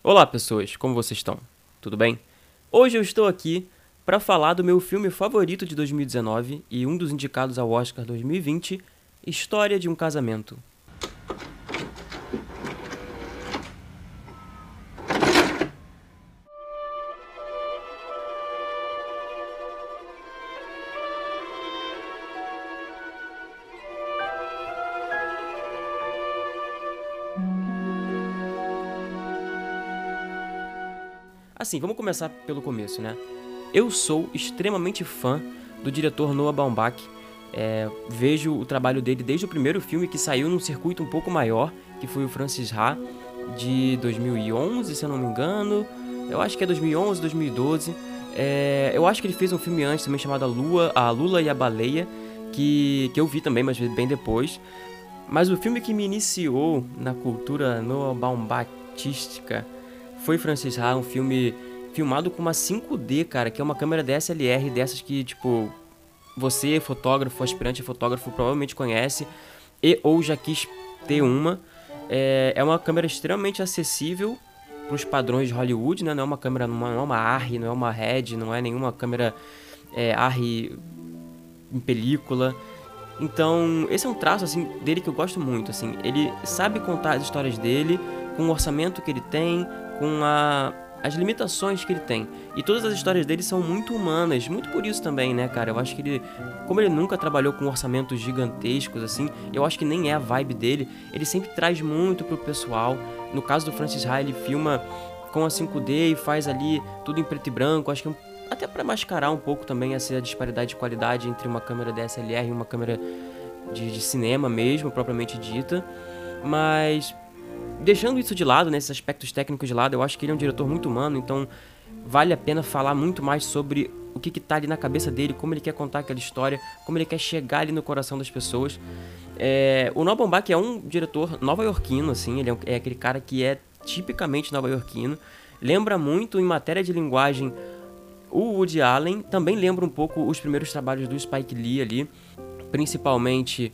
Olá, pessoas, como vocês estão? Tudo bem? Hoje eu estou aqui para falar do meu filme favorito de 2019 e um dos indicados ao Oscar 2020, História de um Casamento. Assim, vamos começar pelo começo, né? Eu sou extremamente fã do diretor Noah Baumbach. É, vejo o trabalho dele desde o primeiro filme que saiu num circuito um pouco maior, que foi o Francis Ha, de 2011, se eu não me engano. Eu acho que é 2011, 2012. É, eu acho que ele fez um filme antes também chamado A Lua, A Lula e a Baleia, que, que eu vi também, mas bem depois. Mas o filme que me iniciou na cultura Noah Baumbachística foi Francis Ha, um filme filmado com uma 5D, cara, que é uma câmera DSLR dessas que, tipo, você, fotógrafo, aspirante fotógrafo, provavelmente conhece e ou já quis ter uma. É, é uma câmera extremamente acessível para os padrões de Hollywood, né? Não é uma câmera, não é uma ARRI, não é uma RED, não é nenhuma câmera é, ARRI em película. Então, esse é um traço assim dele que eu gosto muito, assim. Ele sabe contar as histórias dele com o orçamento que ele tem, com a, as limitações que ele tem. E todas as histórias dele são muito humanas, muito por isso também, né, cara? Eu acho que ele, como ele nunca trabalhou com orçamentos gigantescos assim, eu acho que nem é a vibe dele, ele sempre traz muito pro pessoal. No caso do Francis Ha, ele filma com a 5D e faz ali tudo em preto e branco, acho que é até para mascarar um pouco também essa disparidade de qualidade entre uma câmera DSLR e uma câmera de, de cinema mesmo, propriamente dita. Mas deixando isso de lado, né, esses aspectos técnicos de lado, eu acho que ele é um diretor muito humano, então vale a pena falar muito mais sobre o que está ali na cabeça dele, como ele quer contar aquela história, como ele quer chegar ali no coração das pessoas. É, o Noah Baumbach é um diretor nova-iorquino, assim, ele é, é aquele cara que é tipicamente nova-iorquino. Lembra muito, em matéria de linguagem, o Woody Allen. Também lembra um pouco os primeiros trabalhos do Spike Lee ali, principalmente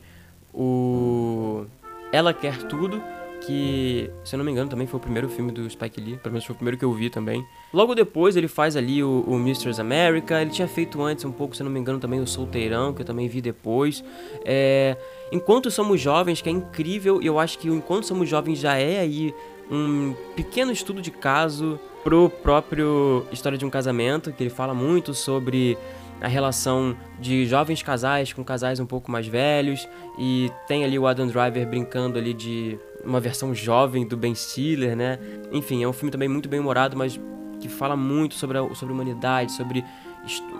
o Ela Quer Tudo, que, se eu não me engano, também foi o primeiro filme do Spike Lee, pelo menos foi o primeiro que eu vi também. Logo depois ele faz ali o, o Mistress America, ele tinha feito antes um pouco, se eu não me engano, também o Solteirão, que eu também vi depois. É, Enquanto Somos Jovens, que é incrível, eu acho que o Enquanto Somos Jovens já é aí um pequeno estudo de caso pro próprio História de um Casamento, que ele fala muito sobre a relação de jovens casais com casais um pouco mais velhos e tem ali o Adam Driver brincando ali de uma versão jovem do Ben Stiller, né? Enfim, é um filme também muito bem humorado, mas que fala muito sobre a, sobre a humanidade, sobre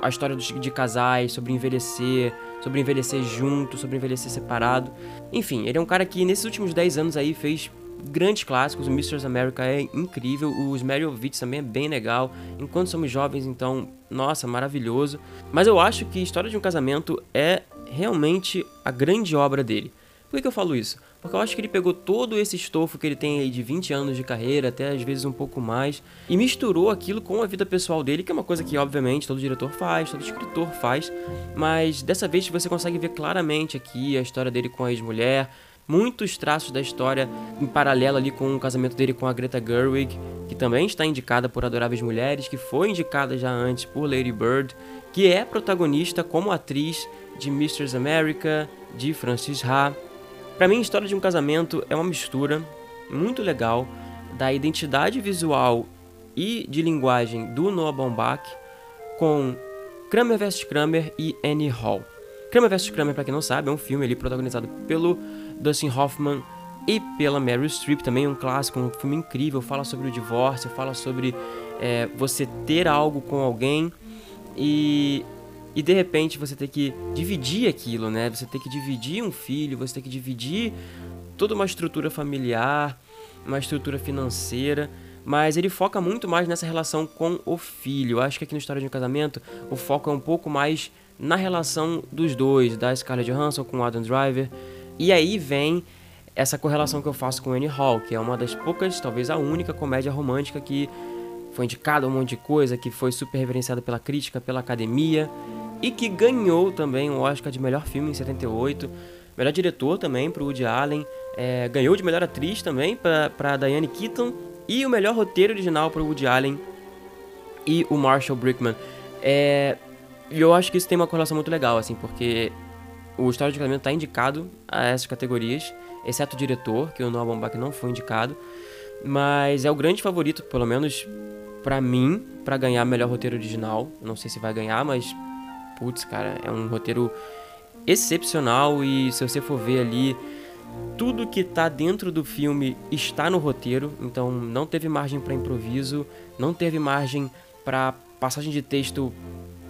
a história de, de casais, sobre envelhecer, sobre envelhecer junto, sobre envelhecer separado. Enfim, ele é um cara que nesses últimos 10 anos aí fez grandes clássicos. O Mr. America é incrível, o Smerovitz também é bem legal. Enquanto somos jovens, então, nossa, maravilhoso. Mas eu acho que História de um Casamento é realmente a grande obra dele. Por que, que eu falo isso? Porque eu acho que ele pegou todo esse estofo que ele tem aí de 20 anos de carreira, até às vezes um pouco mais, e misturou aquilo com a vida pessoal dele, que é uma coisa que obviamente todo diretor faz, todo escritor faz, mas dessa vez você consegue ver claramente aqui a história dele com a ex-mulher, muitos traços da história em paralelo ali com o casamento dele com a Greta Gerwig, que também está indicada por Adoráveis Mulheres, que foi indicada já antes por Lady Bird, que é protagonista como atriz de Mistress America, de Francis Ha. Para mim, a história de um casamento é uma mistura muito legal da identidade visual e de linguagem do Noah Baumbach com Kramer vs Kramer e Annie Hall. Kramer vs Kramer, para quem não sabe, é um filme ali protagonizado pelo Dustin Hoffman e pela Meryl Streep, também um clássico, um filme incrível, fala sobre o divórcio, fala sobre é, você ter algo com alguém e, e de repente você ter que dividir aquilo, né? Você ter que dividir um filho, você ter que dividir toda uma estrutura familiar, uma estrutura financeira, mas ele foca muito mais nessa relação com o filho. Eu acho que aqui no História de um Casamento o foco é um pouco mais na relação dos dois, da Scarlett Johansson com o Adam Driver. E aí vem essa correlação que eu faço com Annie Hall, que é uma das poucas, talvez a única comédia romântica que foi indicada um monte de coisa, que foi super reverenciada pela crítica, pela academia e que ganhou também o Oscar de melhor filme em 78, melhor diretor também para Woody Allen, é, ganhou de melhor atriz também para Diane Keaton E o melhor roteiro original para o Woody Allen e o Marshall Brickman. É, eu acho que isso tem uma correlação muito legal, assim, porque o História de Casamento está indicado a essas categorias, exceto o diretor, que o Noah Baumbach não foi indicado, mas é o grande favorito, pelo menos para mim, para ganhar melhor roteiro original. Não sei se vai ganhar, mas putz, cara, é um roteiro excepcional e se você for ver ali tudo que tá dentro do filme está no roteiro, então não teve margem para improviso, não teve margem para passagem de texto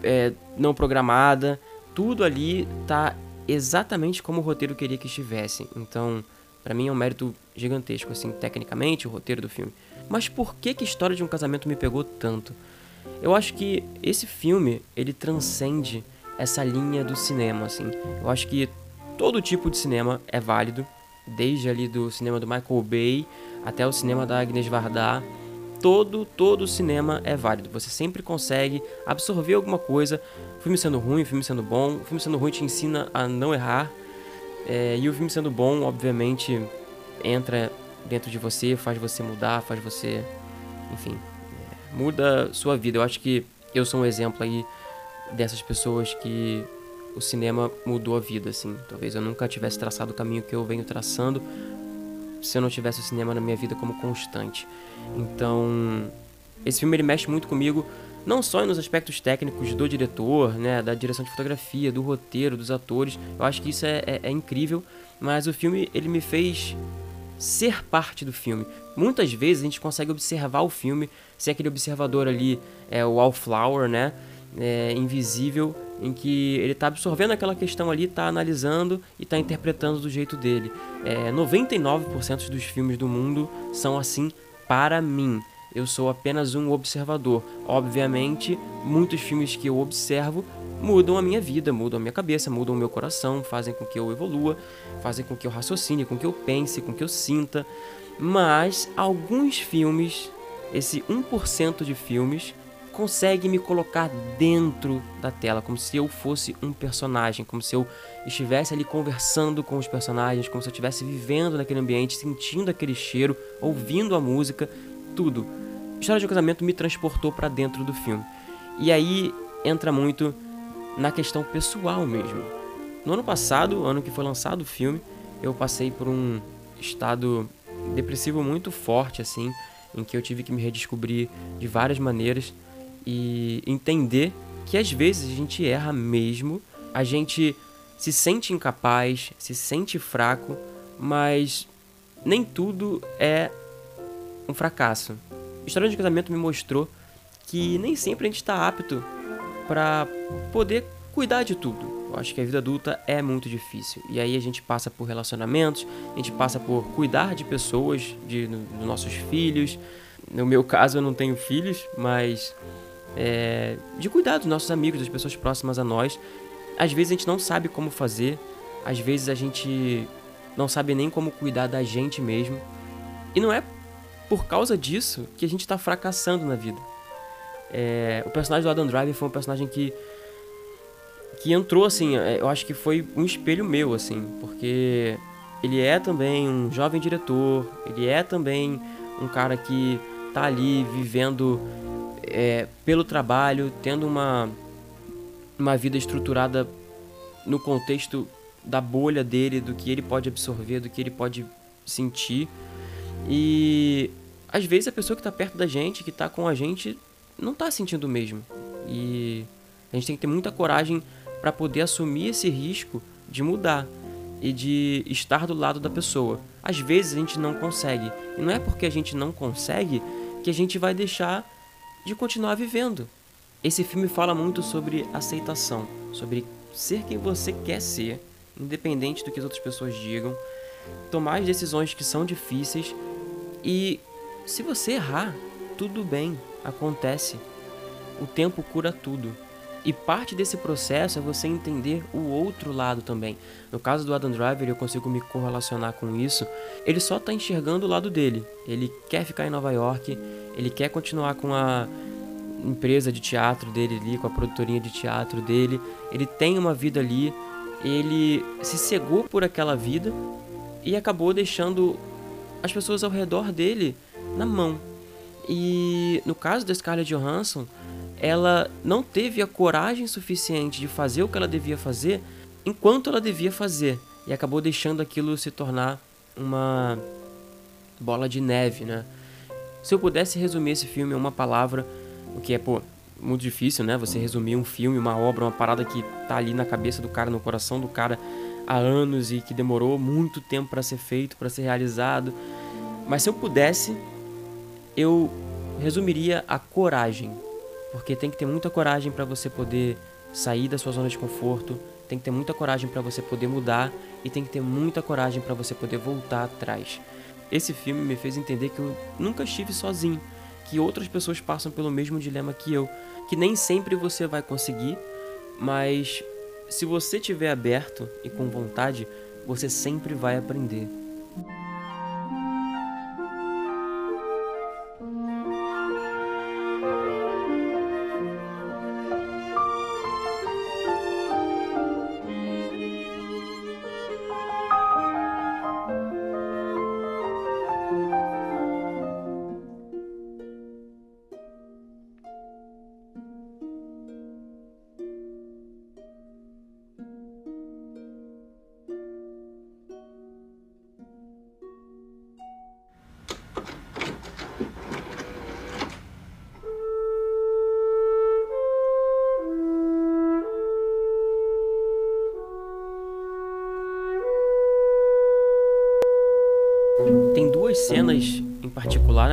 é, não programada, tudo ali tá exatamente como o roteiro queria que estivesse. Então, para mim é um mérito gigantesco, assim, tecnicamente, o roteiro do filme. Mas por que que história de um casamento me pegou tanto? Eu acho que esse filme, ele transcende essa linha do cinema, assim. Eu acho que todo tipo de cinema é válido, desde ali do cinema do Michael Bay até o cinema da Agnes Varda. Todo, todo cinema é válido. Você sempre consegue absorver alguma coisa. O filme sendo ruim, o filme sendo bom. O filme sendo ruim te ensina a não errar. É, e o filme sendo bom, obviamente, entra dentro de você, faz você mudar, faz você. Enfim, muda sua vida. Eu acho que eu sou um exemplo aí dessas pessoas que o cinema mudou a vida, assim. Talvez eu nunca tivesse traçado o caminho que eu venho traçando se eu não tivesse o cinema na minha vida como constante. Então, esse filme ele mexe muito comigo, não só nos aspectos técnicos do diretor, né, da direção de fotografia, do roteiro, dos atores. Eu acho que isso é, é, é incrível, mas o filme ele me fez ser parte do filme. Muitas vezes a gente consegue observar o filme, ser aquele observador ali, é o wallflower, né? é, invisível em que ele está absorvendo aquela questão ali, está analisando e está interpretando do jeito dele. É, 99% dos filmes do mundo são assim para mim. Eu sou apenas um observador. Obviamente, muitos filmes que eu observo mudam a minha vida, mudam a minha cabeça, mudam o meu coração, fazem com que eu evolua, fazem com que eu raciocine, com que eu pense, com que eu sinta. Mas alguns filmes, esse 1% de filmes, consegue me colocar dentro da tela, como se eu fosse um personagem, como se eu estivesse ali conversando com os personagens, como se eu estivesse vivendo naquele ambiente, sentindo aquele cheiro, ouvindo a música, tudo. História de um casamento me transportou para dentro do filme. E aí entra muito na questão pessoal mesmo. No ano passado, ano que foi lançado o filme, eu passei por um estado depressivo muito forte assim, em que eu tive que me redescobrir de várias maneiras e entender que às vezes a gente erra mesmo, a gente se sente incapaz, se sente fraco, mas nem tudo é um fracasso. A história de casamento me mostrou que nem sempre a gente está apto para poder cuidar de tudo. Eu acho que a vida adulta é muito difícil. E aí a gente passa por relacionamentos, a gente passa por cuidar de pessoas, de, dos nossos filhos. No meu caso, eu não tenho filhos, mas é, de cuidar dos nossos amigos, das pessoas próximas a nós. Às vezes a gente não sabe como fazer, às vezes a gente não sabe nem como cuidar da gente mesmo. E não é por causa disso que a gente está fracassando na vida. É, o personagem do Adam Driver foi um personagem que que entrou assim, é, eu acho que foi um espelho meu assim, porque ele é também um jovem diretor, ele é também um cara que tá ali vivendo é, pelo trabalho, tendo uma, uma vida estruturada no contexto da bolha dele, do que ele pode absorver, do que ele pode sentir. E às vezes a pessoa que está perto da gente, que está com a gente, não está sentindo o mesmo. E a gente tem que ter muita coragem para poder assumir esse risco de mudar e de estar do lado da pessoa. Às vezes a gente não consegue. E não é porque a gente não consegue que a gente vai deixar de continuar vivendo. Esse filme fala muito sobre aceitação, sobre ser quem você quer ser, independente do que as outras pessoas digam, tomar as decisões que são difíceis e se você errar, tudo bem, acontece. O tempo cura tudo. E parte desse processo é você entender o outro lado também. No caso do Adam Driver, eu consigo me correlacionar com isso. Ele só está enxergando o lado dele. Ele quer ficar em Nova York, ele quer continuar com a empresa de teatro dele ali, com a produtorinha de teatro dele. Ele tem uma vida ali, ele se cegou por aquela vida e acabou deixando as pessoas ao redor dele na mão. E no caso da Scarlett Johansson, ela não teve a coragem suficiente de fazer o que ela devia fazer enquanto ela devia fazer e acabou deixando aquilo se tornar uma bola de neve, né? Se eu pudesse resumir esse filme em uma palavra, o que é, pô, muito difícil, né? Você resumir um filme, uma obra, uma parada que tá ali na cabeça do cara, no coração do cara há anos e que demorou muito tempo para ser feito, para ser realizado. Mas se eu pudesse, eu resumiria a coragem, porque tem que ter muita coragem para você poder sair da sua zona de conforto, tem que ter muita coragem para você poder mudar e tem que ter muita coragem para você poder voltar atrás. Esse filme me fez entender que eu nunca estive sozinho, que outras pessoas passam pelo mesmo dilema que eu, que nem sempre você vai conseguir, mas se você estiver aberto e com vontade, você sempre vai aprender.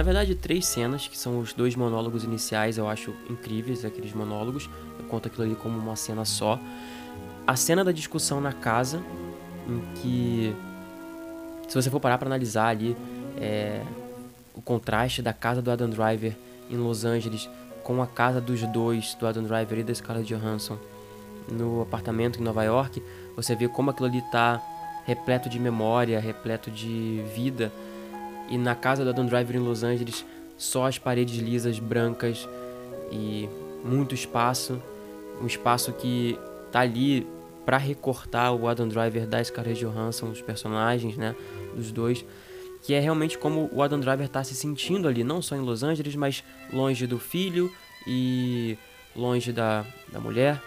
Na verdade três cenas, que são os dois monólogos iniciais, eu acho incríveis aqueles monólogos. Eu conto aquilo ali como uma cena só. A cena da discussão na casa, em que, se você for parar para analisar ali, é, o contraste da casa do Adam Driver em Los Angeles com a casa dos dois, do Adam Driver e da Scarlett Johansson, no apartamento em Nova York, você vê como aquilo ali tá repleto de memória, repleto de vida. E na casa do Adam Driver em Los Angeles, só as paredes lisas, brancas e muito espaço. Um espaço que tá ali para recortar o Adam Driver da Scarlett Johansson, os personagens, né, dos dois, que é realmente como o Adam Driver tá se sentindo ali, não só em Los Angeles, mas longe do filho e longe da, da mulher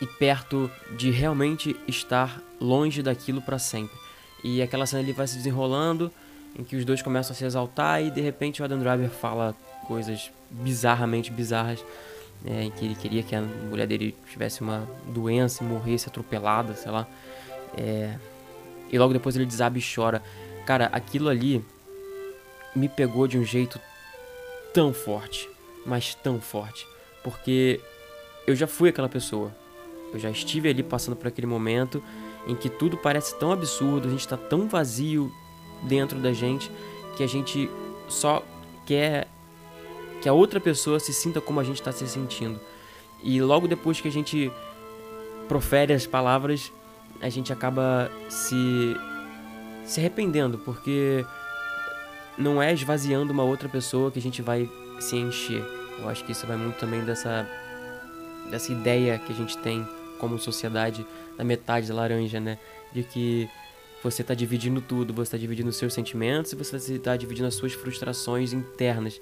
e perto de realmente estar longe daquilo para sempre. E aquela cena ali vai se desenrolando, em que os dois começam a se exaltar e de repente o Adam Driver fala coisas bizarramente bizarras, é, em que ele queria que a mulher dele tivesse uma doença e morresse atropelada, sei lá. É, e logo depois ele desaba e chora. Cara, aquilo ali me pegou de um jeito tão forte, mas tão forte, porque eu já fui aquela pessoa eu já estive ali passando por aquele momento em que tudo parece tão absurdo, a gente está tão vazio dentro da gente que a gente só quer que a outra pessoa se sinta como a gente está se sentindo. E logo depois que a gente profere as palavras, a gente acaba se se arrependendo, porque não é esvaziando uma outra pessoa que a gente vai se encher. Eu acho que isso vai muito também dessa dessa ideia que a gente tem como sociedade da metade laranja, né? De que você está dividindo tudo, você está dividindo os seus sentimentos e você está dividindo as suas frustrações internas.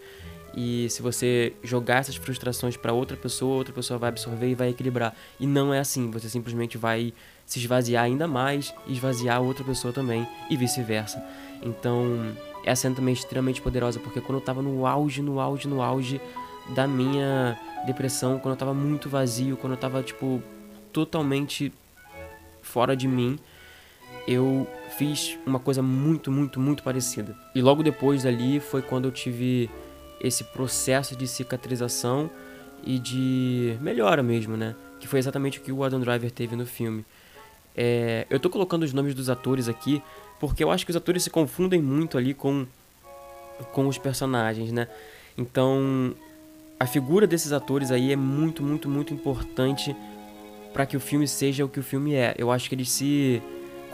E se você jogar essas frustrações para outra pessoa, outra pessoa vai absorver e vai equilibrar. E não é assim, você simplesmente vai se esvaziar ainda mais e esvaziar outra pessoa também e vice-versa. Então, essa cena também é extremamente poderosa, porque quando eu estava no auge, no auge, no auge da minha depressão, quando eu estava muito vazio, quando eu estava tipo totalmente fora de mim, eu fiz uma coisa muito, muito, muito parecida. E logo depois dali foi quando eu tive esse processo de cicatrização e de melhora mesmo, né? Que foi exatamente o que o Adam Driver teve no filme. É, eu tô colocando os nomes dos atores aqui porque eu acho que os atores se confundem muito ali com, com os personagens, né? Então, a figura desses atores aí é muito, muito, muito importante para que o filme seja o que o filme é. Eu acho que eles se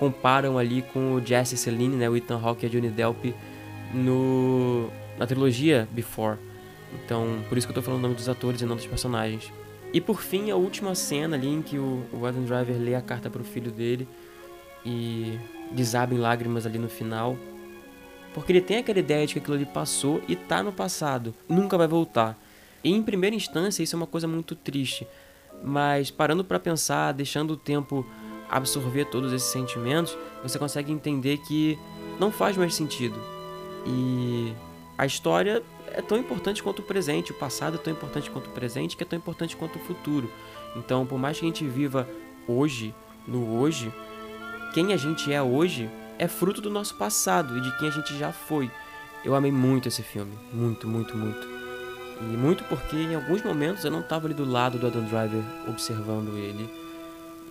comparam ali com o Jesse Celine, né, o Ethan Hawke e a Johnny Depp no na trilogia Before. Então, por isso que eu tô falando o nome dos atores e não dos personagens. E por fim, a última cena ali em que o, o Adam Driver lê a carta para o filho dele e desaba em lágrimas ali no final. porque ele tem aquela ideia de que aquilo ali passou e tá no passado, nunca vai voltar. E em primeira instância isso é uma coisa muito triste, mas parando para pensar, deixando o tempo absorver todos esses sentimentos, você consegue entender que não faz mais sentido. E a história é tão importante quanto o presente, o passado é tão importante quanto o presente, que é tão importante quanto o futuro. Então, por mais que a gente viva hoje, no hoje, quem a gente é hoje é fruto do nosso passado e de quem a gente já foi. Eu amei muito esse filme, muito, muito, muito. E muito porque em alguns momentos eu não estava ali do lado do Adam Driver observando ele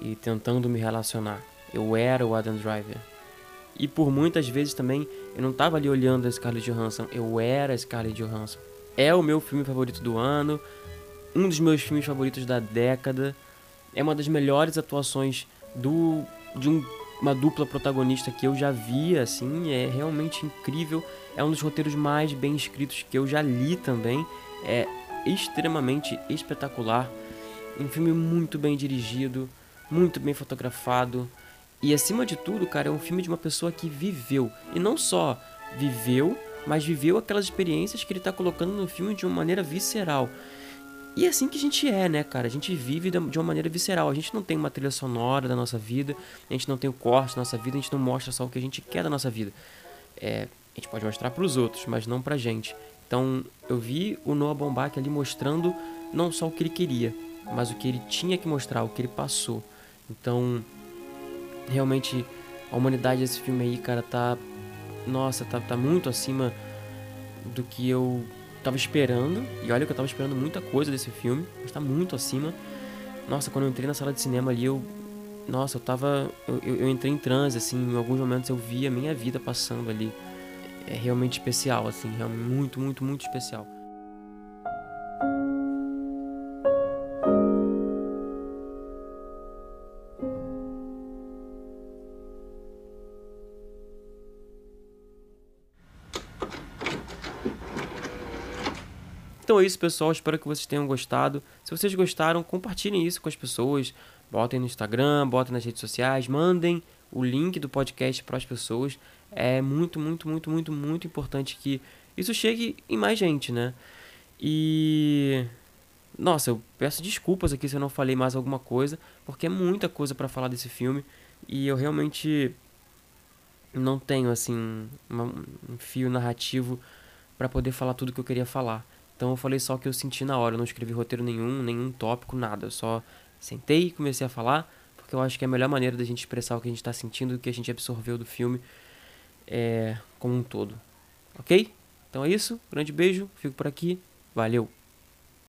e tentando me relacionar. Eu era o Adam Driver. E por muitas vezes também eu não estava ali olhando a Scarlett Johansson, eu era a Scarlett Johansson. É o meu filme favorito do ano, um dos meus filmes favoritos da década. É uma das melhores atuações do de um, uma dupla protagonista que eu já vi, assim, é realmente incrível. É um dos roteiros mais bem escritos que eu já li também. É extremamente espetacular. Um filme muito bem dirigido, muito bem fotografado. E acima de tudo, cara, é um filme de uma pessoa que viveu. E não só viveu, mas viveu aquelas experiências que ele tá colocando no filme de uma maneira visceral. E é assim que a gente é, né, cara? A gente vive de uma maneira visceral. A gente não tem uma trilha sonora da nossa vida, a gente não tem o corte da nossa vida, a gente não mostra só o que a gente quer da nossa vida. É, a gente pode mostrar para os outros, mas não pra gente. Então, eu vi o Noah Baumbach ali mostrando não só o que ele queria, mas o que ele tinha que mostrar, o que ele passou. Então, realmente a humanidade desse filme aí, cara, tá nossa, tá, tá muito acima do que eu tava esperando. E olha que eu tava esperando muita coisa desse filme, mas tá muito acima. Nossa, quando eu entrei na sala de cinema ali, eu. Nossa, eu tava. Eu, eu, entrei em transe, assim, em alguns momentos eu vi a minha vida passando ali. É realmente especial, assim, realmente muito, muito, muito especial. É isso, pessoal. Espero que vocês tenham gostado. Se vocês gostaram, compartilhem isso com as pessoas. Botem no Instagram, botem nas redes sociais, mandem o link do podcast para as pessoas. É muito, muito, muito, muito, muito importante que isso chegue em mais gente, né? E nossa, eu peço desculpas aqui se eu não falei mais alguma coisa, porque é muita coisa para falar desse filme e eu realmente não tenho assim um fio narrativo para poder falar tudo que eu queria falar. Então eu falei só o que eu senti na hora, eu não escrevi roteiro nenhum, nenhum tópico, nada. Eu só sentei e comecei a falar, porque eu acho que é a melhor maneira da gente expressar o que a gente está sentindo, o que a gente absorveu do filme é, como um todo. Ok? Então é isso, grande beijo, fico por aqui, valeu!